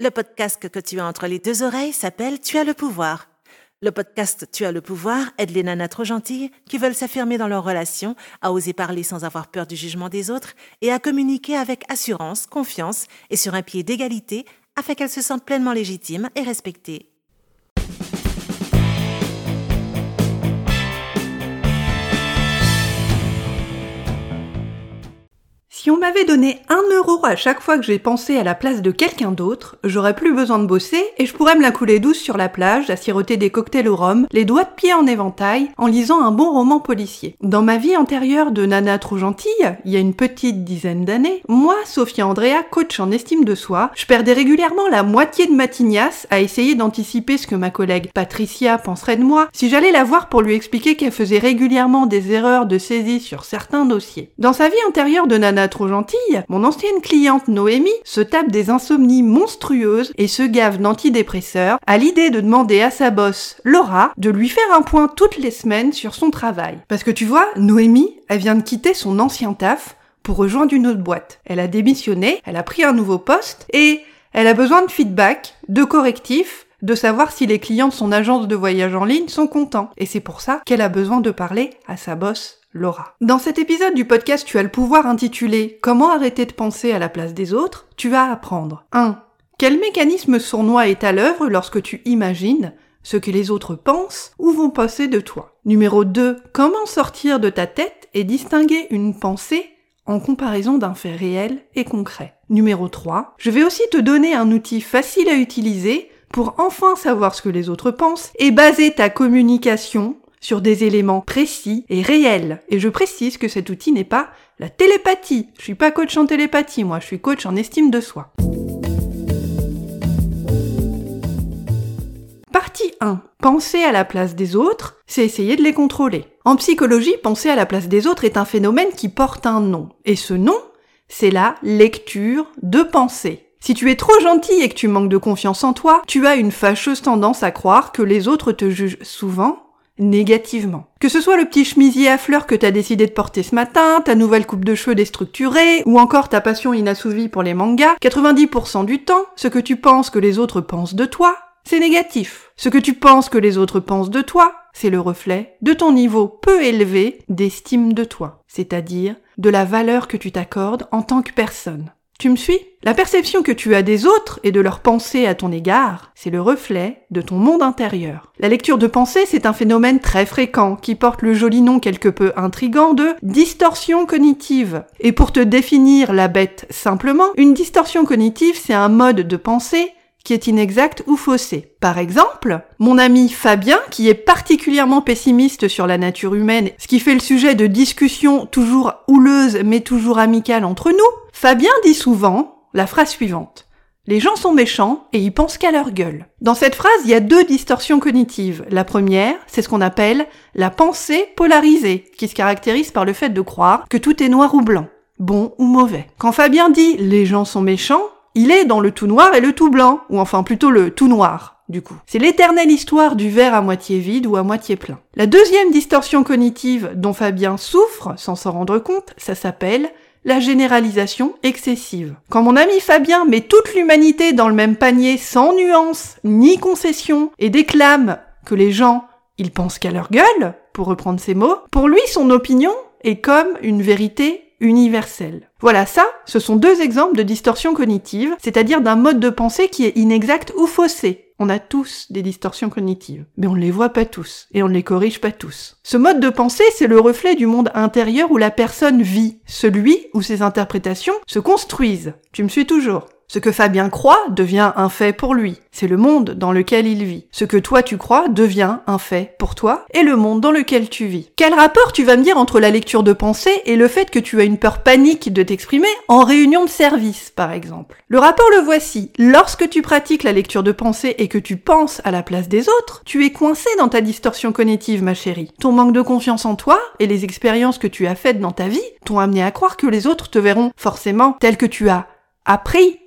Le podcast que tu as entre les deux oreilles s'appelle Tu as le pouvoir. Le podcast Tu as le pouvoir aide les nanas trop gentilles qui veulent s'affirmer dans leur relation, à oser parler sans avoir peur du jugement des autres et à communiquer avec assurance, confiance et sur un pied d'égalité afin qu'elles se sentent pleinement légitimes et respectées. Si on m'avait donné un euro à chaque fois que j'ai pensé à la place de quelqu'un d'autre, j'aurais plus besoin de bosser et je pourrais me la couler douce sur la plage, à siroter des cocktails au rhum, les doigts de pied en éventail, en lisant un bon roman policier. Dans ma vie antérieure de nana trop gentille, il y a une petite dizaine d'années, moi, Sophia Andrea, coach en estime de soi, je perdais régulièrement la moitié de ma tignasse à essayer d'anticiper ce que ma collègue Patricia penserait de moi si j'allais la voir pour lui expliquer qu'elle faisait régulièrement des erreurs de saisie sur certains dossiers. Dans sa vie antérieure de nana gentille, mon ancienne cliente Noémie se tape des insomnies monstrueuses et se gave d'antidépresseurs à l'idée de demander à sa boss, Laura, de lui faire un point toutes les semaines sur son travail. Parce que tu vois, Noémie, elle vient de quitter son ancien taf pour rejoindre une autre boîte. Elle a démissionné, elle a pris un nouveau poste et elle a besoin de feedback, de correctifs, de savoir si les clients de son agence de voyage en ligne sont contents. Et c'est pour ça qu'elle a besoin de parler à sa boss Laura. Dans cet épisode du podcast Tu as le pouvoir intitulé Comment arrêter de penser à la place des autres, tu vas apprendre 1. Quel mécanisme sournois est à l'œuvre lorsque tu imagines ce que les autres pensent ou vont penser de toi? Numéro 2. Comment sortir de ta tête et distinguer une pensée en comparaison d'un fait réel et concret? Numéro 3. Je vais aussi te donner un outil facile à utiliser pour enfin savoir ce que les autres pensent et baser ta communication sur des éléments précis et réels. Et je précise que cet outil n'est pas la télépathie. Je suis pas coach en télépathie, moi, je suis coach en estime de soi. Partie 1. Penser à la place des autres, c'est essayer de les contrôler. En psychologie, penser à la place des autres est un phénomène qui porte un nom. Et ce nom, c'est la lecture de pensée. Si tu es trop gentil et que tu manques de confiance en toi, tu as une fâcheuse tendance à croire que les autres te jugent souvent négativement. Que ce soit le petit chemisier à fleurs que t'as décidé de porter ce matin, ta nouvelle coupe de cheveux déstructurée, ou encore ta passion inassouvie pour les mangas, 90% du temps, ce que tu penses que les autres pensent de toi, c'est négatif. Ce que tu penses que les autres pensent de toi, c'est le reflet de ton niveau peu élevé d'estime de toi, c'est-à-dire de la valeur que tu t'accordes en tant que personne. Tu me suis? La perception que tu as des autres et de leurs pensées à ton égard, c'est le reflet de ton monde intérieur. La lecture de pensée, c'est un phénomène très fréquent qui porte le joli nom quelque peu intrigant de distorsion cognitive. Et pour te définir la bête simplement, une distorsion cognitive, c'est un mode de pensée qui est inexact ou faussé. Par exemple, mon ami Fabien, qui est particulièrement pessimiste sur la nature humaine, ce qui fait le sujet de discussions toujours houleuses mais toujours amicales entre nous, Fabien dit souvent la phrase suivante. Les gens sont méchants et ils pensent qu'à leur gueule. Dans cette phrase, il y a deux distorsions cognitives. La première, c'est ce qu'on appelle la pensée polarisée, qui se caractérise par le fait de croire que tout est noir ou blanc, bon ou mauvais. Quand Fabien dit les gens sont méchants, il est dans le tout noir et le tout blanc, ou enfin plutôt le tout noir, du coup. C'est l'éternelle histoire du verre à moitié vide ou à moitié plein. La deuxième distorsion cognitive dont Fabien souffre, sans s'en rendre compte, ça s'appelle la généralisation excessive. Quand mon ami Fabien met toute l'humanité dans le même panier sans nuance ni concession et déclame que les gens, ils pensent qu'à leur gueule, pour reprendre ses mots, pour lui son opinion est comme une vérité universelle. Voilà, ça, ce sont deux exemples de distorsion cognitive, c'est-à-dire d'un mode de pensée qui est inexact ou faussé. On a tous des distorsions cognitives, mais on ne les voit pas tous, et on ne les corrige pas tous. Ce mode de pensée, c'est le reflet du monde intérieur où la personne vit, celui où ses interprétations se construisent. Tu me suis toujours ce que Fabien croit devient un fait pour lui. C'est le monde dans lequel il vit. Ce que toi tu crois devient un fait pour toi et le monde dans lequel tu vis. Quel rapport tu vas me dire entre la lecture de pensée et le fait que tu as une peur panique de t'exprimer en réunion de service, par exemple? Le rapport le voici. Lorsque tu pratiques la lecture de pensée et que tu penses à la place des autres, tu es coincé dans ta distorsion cognitive, ma chérie. Ton manque de confiance en toi et les expériences que tu as faites dans ta vie t'ont amené à croire que les autres te verront forcément tel que tu as appris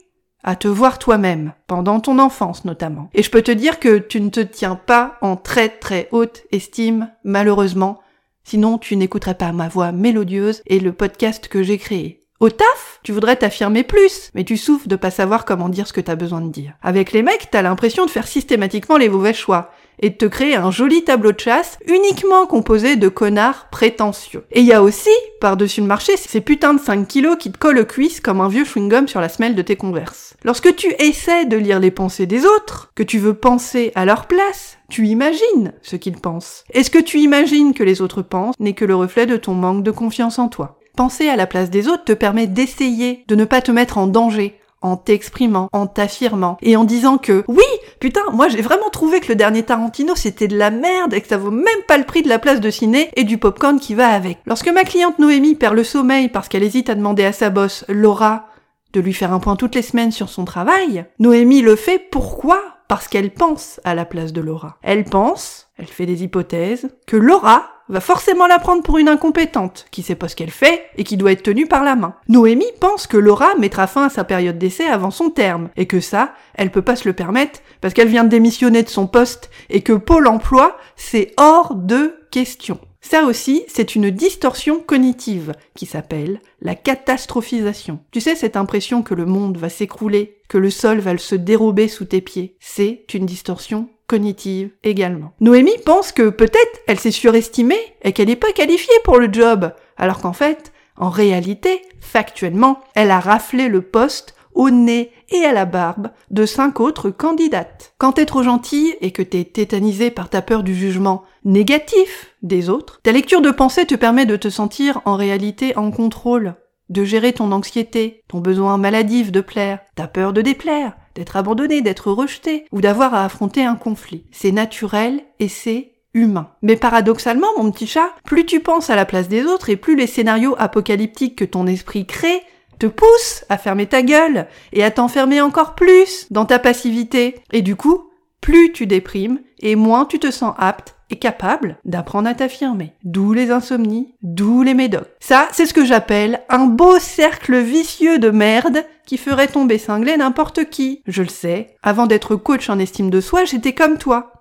à te voir toi-même, pendant ton enfance notamment. Et je peux te dire que tu ne te tiens pas en très très haute estime, malheureusement, sinon tu n'écouterais pas ma voix mélodieuse et le podcast que j'ai créé. Au taf, tu voudrais t'affirmer plus, mais tu souffres de pas savoir comment dire ce que t'as besoin de dire. Avec les mecs, t'as l'impression de faire systématiquement les mauvais choix et de te créer un joli tableau de chasse uniquement composé de connards prétentieux. Et il y a aussi, par-dessus le marché, ces putains de 5 kilos qui te collent aux cuisses comme un vieux chewing-gum sur la semelle de tes converses. Lorsque tu essaies de lire les pensées des autres, que tu veux penser à leur place, tu imagines ce qu'ils pensent. Et ce que tu imagines que les autres pensent n'est que le reflet de ton manque de confiance en toi? Penser à la place des autres te permet d'essayer de ne pas te mettre en danger, en t'exprimant, en t'affirmant, et en disant que oui, putain, moi j'ai vraiment trouvé que le dernier Tarantino c'était de la merde et que ça vaut même pas le prix de la place de ciné et du popcorn qui va avec. Lorsque ma cliente Noémie perd le sommeil parce qu'elle hésite à demander à sa boss, Laura, de lui faire un point toutes les semaines sur son travail, Noémie le fait pourquoi? Parce qu'elle pense à la place de Laura. Elle pense, elle fait des hypothèses, que Laura va forcément la prendre pour une incompétente, qui sait pas ce qu'elle fait et qui doit être tenue par la main. Noémie pense que Laura mettra fin à sa période d'essai avant son terme, et que ça, elle peut pas se le permettre parce qu'elle vient de démissionner de son poste et que Pôle emploi, c'est hors de question. Ça aussi, c'est une distorsion cognitive qui s'appelle la catastrophisation. Tu sais, cette impression que le monde va s'écrouler, que le sol va se dérober sous tes pieds, c'est une distorsion cognitive également. Noémie pense que peut-être elle s'est surestimée et qu'elle n'est pas qualifiée pour le job, alors qu'en fait, en réalité, factuellement, elle a raflé le poste au nez et à la barbe de cinq autres candidates. Quand t'es trop gentille et que t'es tétanisé par ta peur du jugement négatif des autres, ta lecture de pensée te permet de te sentir en réalité en contrôle, de gérer ton anxiété, ton besoin maladif de plaire, ta peur de déplaire, d'être abandonné, d'être rejeté, ou d'avoir à affronter un conflit. C'est naturel et c'est humain. Mais paradoxalement, mon petit chat, plus tu penses à la place des autres et plus les scénarios apocalyptiques que ton esprit crée te poussent à fermer ta gueule et à t'enfermer encore plus dans ta passivité. Et du coup, plus tu déprimes et moins tu te sens apte et capable d'apprendre à t'affirmer. D'où les insomnies, d'où les médocs. Ça, c'est ce que j'appelle un beau cercle vicieux de merde qui ferait tomber cinglé n'importe qui. Je le sais, avant d'être coach en estime de soi, j'étais comme toi.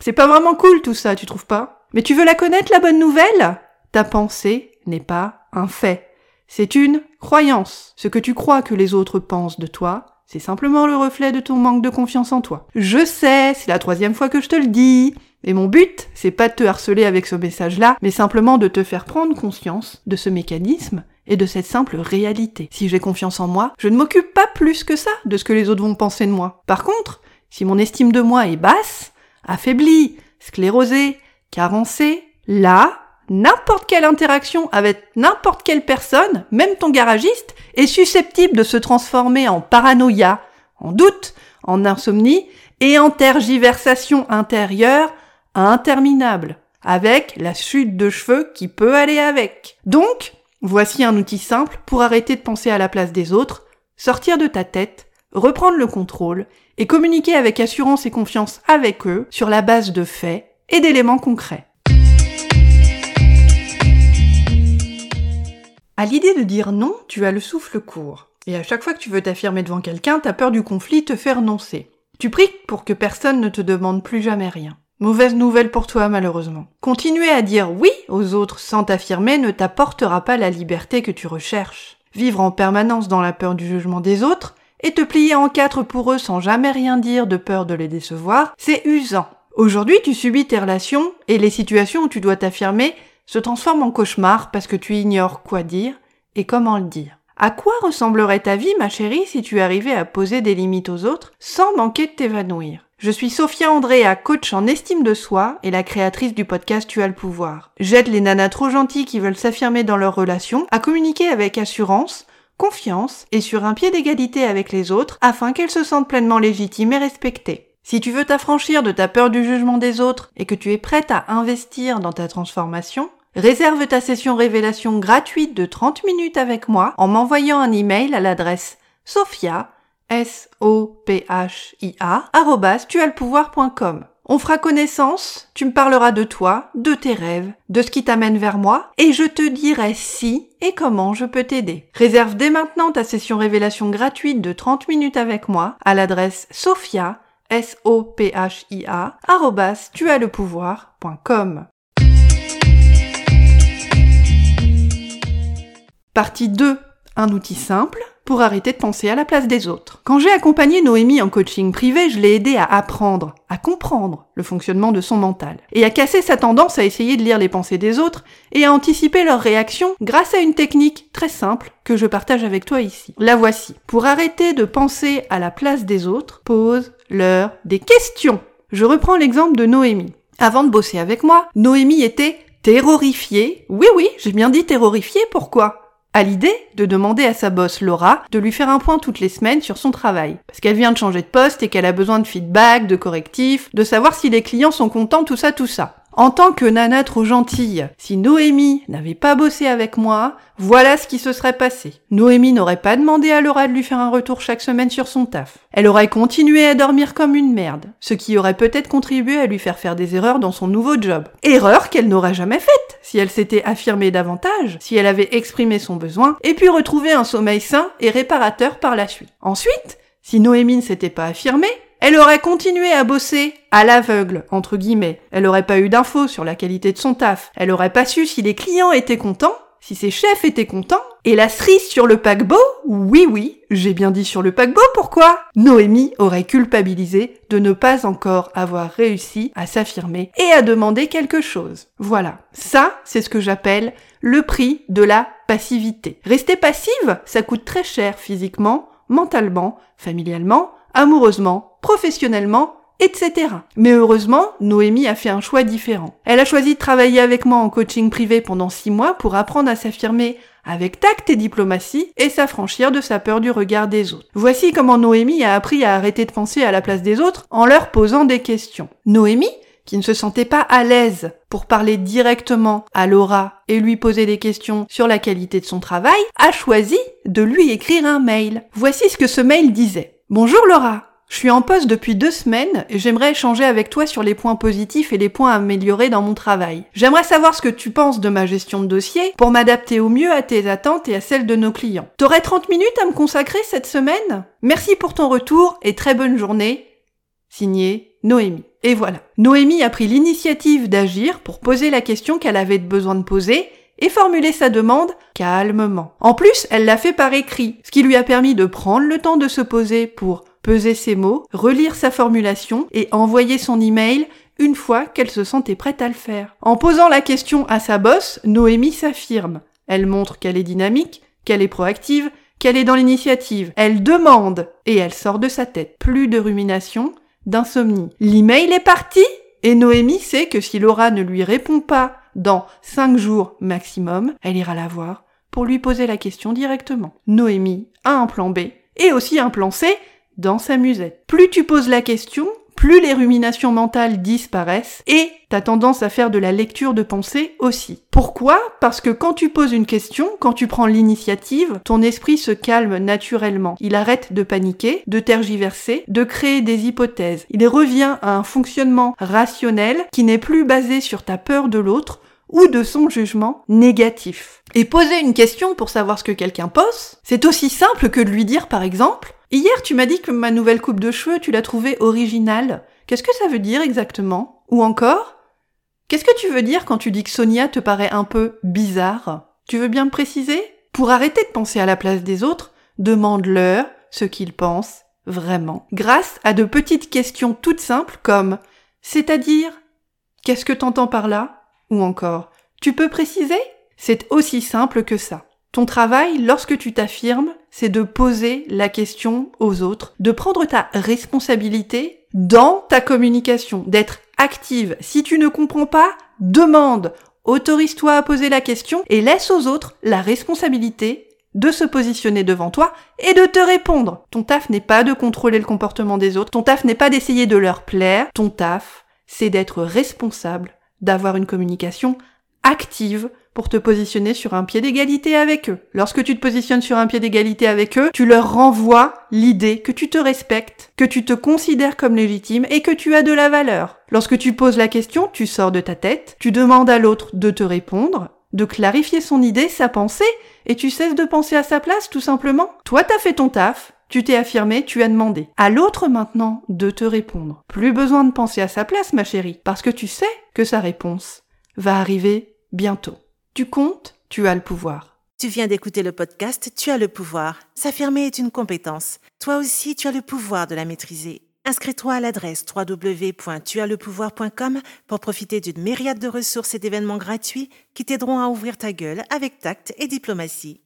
C'est pas vraiment cool tout ça, tu trouves pas? Mais tu veux la connaître, la bonne nouvelle? Ta pensée n'est pas un fait. C'est une croyance. Ce que tu crois que les autres pensent de toi, c'est simplement le reflet de ton manque de confiance en toi. Je sais, c'est la troisième fois que je te le dis. Et mon but, c'est pas de te harceler avec ce message-là, mais simplement de te faire prendre conscience de ce mécanisme et de cette simple réalité. Si j'ai confiance en moi, je ne m'occupe pas plus que ça de ce que les autres vont penser de moi. Par contre, si mon estime de moi est basse, affaiblie, sclérosée, carencée, là, n'importe quelle interaction avec n'importe quelle personne, même ton garagiste, est susceptible de se transformer en paranoïa, en doute, en insomnie et en tergiversation intérieure interminable, avec la chute de cheveux qui peut aller avec. Donc, voici un outil simple pour arrêter de penser à la place des autres, sortir de ta tête, reprendre le contrôle et communiquer avec assurance et confiance avec eux sur la base de faits et d'éléments concrets. À l'idée de dire non, tu as le souffle court. Et à chaque fois que tu veux t'affirmer devant quelqu'un, ta peur du conflit te fait renoncer. Tu pries pour que personne ne te demande plus jamais rien. Mauvaise nouvelle pour toi malheureusement. Continuer à dire oui aux autres sans t'affirmer ne t'apportera pas la liberté que tu recherches. Vivre en permanence dans la peur du jugement des autres et te plier en quatre pour eux sans jamais rien dire de peur de les décevoir, c'est usant. Aujourd'hui, tu subis tes relations et les situations où tu dois t'affirmer se transforment en cauchemar parce que tu ignores quoi dire et comment le dire. À quoi ressemblerait ta vie, ma chérie, si tu arrivais à poser des limites aux autres sans manquer de t'évanouir? Je suis Sophia Andrea, coach en estime de soi et la créatrice du podcast Tu as le pouvoir. J'aide les nanas trop gentilles qui veulent s'affirmer dans leurs relations à communiquer avec assurance, confiance et sur un pied d'égalité avec les autres afin qu'elles se sentent pleinement légitimes et respectées. Si tu veux t'affranchir de ta peur du jugement des autres et que tu es prête à investir dans ta transformation, réserve ta session révélation gratuite de 30 minutes avec moi en m'envoyant un email à l'adresse sophia S-O-P-H-I-A. On fera connaissance, tu me parleras de toi, de tes rêves, de ce qui t'amène vers moi, et je te dirai si et comment je peux t'aider. Réserve dès maintenant ta session révélation gratuite de 30 minutes avec moi à l'adresse sophia, S-O-P-H-I-A. Partie 2 un outil simple pour arrêter de penser à la place des autres. Quand j'ai accompagné Noémie en coaching privé, je l'ai aidée à apprendre, à comprendre le fonctionnement de son mental, et à casser sa tendance à essayer de lire les pensées des autres et à anticiper leurs réactions grâce à une technique très simple que je partage avec toi ici. La voici. Pour arrêter de penser à la place des autres, pose-leur des questions. Je reprends l'exemple de Noémie. Avant de bosser avec moi, Noémie était terrorifiée. Oui, oui, j'ai bien dit terrorifiée, pourquoi? À l'idée de demander à sa boss Laura de lui faire un point toutes les semaines sur son travail. Parce qu'elle vient de changer de poste et qu'elle a besoin de feedback, de correctifs, de savoir si les clients sont contents, tout ça, tout ça. En tant que nana trop gentille, si Noémie n'avait pas bossé avec moi, voilà ce qui se serait passé. Noémie n'aurait pas demandé à Laura de lui faire un retour chaque semaine sur son taf. Elle aurait continué à dormir comme une merde, ce qui aurait peut-être contribué à lui faire faire des erreurs dans son nouveau job. Erreur qu'elle n'aurait jamais faite si elle s'était affirmée davantage, si elle avait exprimé son besoin, et puis retrouvé un sommeil sain et réparateur par la suite. Ensuite, si Noémie ne s'était pas affirmée, elle aurait continué à bosser à l'aveugle, entre guillemets. Elle aurait pas eu d'infos sur la qualité de son taf. Elle aurait pas su si les clients étaient contents, si ses chefs étaient contents. Et la cerise sur le paquebot? Oui, oui, j'ai bien dit sur le paquebot, pourquoi? Noémie aurait culpabilisé de ne pas encore avoir réussi à s'affirmer et à demander quelque chose. Voilà. Ça, c'est ce que j'appelle le prix de la passivité. Rester passive, ça coûte très cher physiquement, mentalement, familialement, amoureusement, professionnellement, etc. Mais heureusement, Noémie a fait un choix différent. Elle a choisi de travailler avec moi en coaching privé pendant six mois pour apprendre à s'affirmer avec tact et diplomatie et s'affranchir de sa peur du regard des autres. Voici comment Noémie a appris à arrêter de penser à la place des autres en leur posant des questions. Noémie, qui ne se sentait pas à l'aise pour parler directement à Laura et lui poser des questions sur la qualité de son travail, a choisi de lui écrire un mail. Voici ce que ce mail disait. Bonjour Laura, je suis en poste depuis deux semaines et j'aimerais échanger avec toi sur les points positifs et les points à améliorer dans mon travail. J'aimerais savoir ce que tu penses de ma gestion de dossier pour m'adapter au mieux à tes attentes et à celles de nos clients. T'aurais 30 minutes à me consacrer cette semaine? Merci pour ton retour et très bonne journée. Signé Noémie. Et voilà. Noémie a pris l'initiative d'agir pour poser la question qu'elle avait besoin de poser et formuler sa demande calmement. En plus, elle l'a fait par écrit, ce qui lui a permis de prendre le temps de se poser pour peser ses mots, relire sa formulation et envoyer son email une fois qu'elle se sentait prête à le faire. En posant la question à sa boss, Noémie s'affirme. Elle montre qu'elle est dynamique, qu'elle est proactive, qu'elle est dans l'initiative. Elle demande et elle sort de sa tête. Plus de rumination, d'insomnie. L'email est parti et Noémie sait que si Laura ne lui répond pas dans cinq jours maximum, elle ira la voir pour lui poser la question directement. Noémie a un plan B et aussi un plan C dans sa musette. Plus tu poses la question, plus les ruminations mentales disparaissent et t'as tendance à faire de la lecture de pensée aussi. Pourquoi? Parce que quand tu poses une question, quand tu prends l'initiative, ton esprit se calme naturellement. Il arrête de paniquer, de tergiverser, de créer des hypothèses. Il revient à un fonctionnement rationnel qui n'est plus basé sur ta peur de l'autre ou de son jugement négatif. Et poser une question pour savoir ce que quelqu'un pense, c'est aussi simple que de lui dire par exemple Hier tu m'as dit que ma nouvelle coupe de cheveux tu l'as trouvée originale. Qu'est-ce que ça veut dire exactement? Ou encore Qu'est-ce que tu veux dire quand tu dis que Sonia te paraît un peu bizarre? Tu veux bien me préciser? Pour arrêter de penser à la place des autres, demande-leur ce qu'ils pensent vraiment. Grâce à de petites questions toutes simples comme C'est-à-dire Qu'est-ce que t'entends par là? Ou encore Tu peux préciser? C'est aussi simple que ça. Ton travail, lorsque tu t'affirmes, c'est de poser la question aux autres, de prendre ta responsabilité dans ta communication, d'être active. Si tu ne comprends pas, demande, autorise-toi à poser la question et laisse aux autres la responsabilité de se positionner devant toi et de te répondre. Ton taf n'est pas de contrôler le comportement des autres, ton taf n'est pas d'essayer de leur plaire, ton taf, c'est d'être responsable d'avoir une communication active pour te positionner sur un pied d'égalité avec eux. Lorsque tu te positionnes sur un pied d'égalité avec eux, tu leur renvoies l'idée que tu te respectes, que tu te considères comme légitime et que tu as de la valeur. Lorsque tu poses la question, tu sors de ta tête, tu demandes à l'autre de te répondre, de clarifier son idée, sa pensée, et tu cesses de penser à sa place tout simplement. Toi t'as fait ton taf, tu t'es affirmé, tu as demandé. À l'autre maintenant de te répondre. Plus besoin de penser à sa place, ma chérie, parce que tu sais que sa réponse va arriver bientôt. Tu comptes, tu as le pouvoir. Tu viens d'écouter le podcast Tu as le pouvoir. S'affirmer est une compétence. Toi aussi, tu as le pouvoir de la maîtriser. Inscris-toi à l'adresse www.tuaslepouvoir.com pour profiter d'une myriade de ressources et d'événements gratuits qui t'aideront à ouvrir ta gueule avec tact et diplomatie.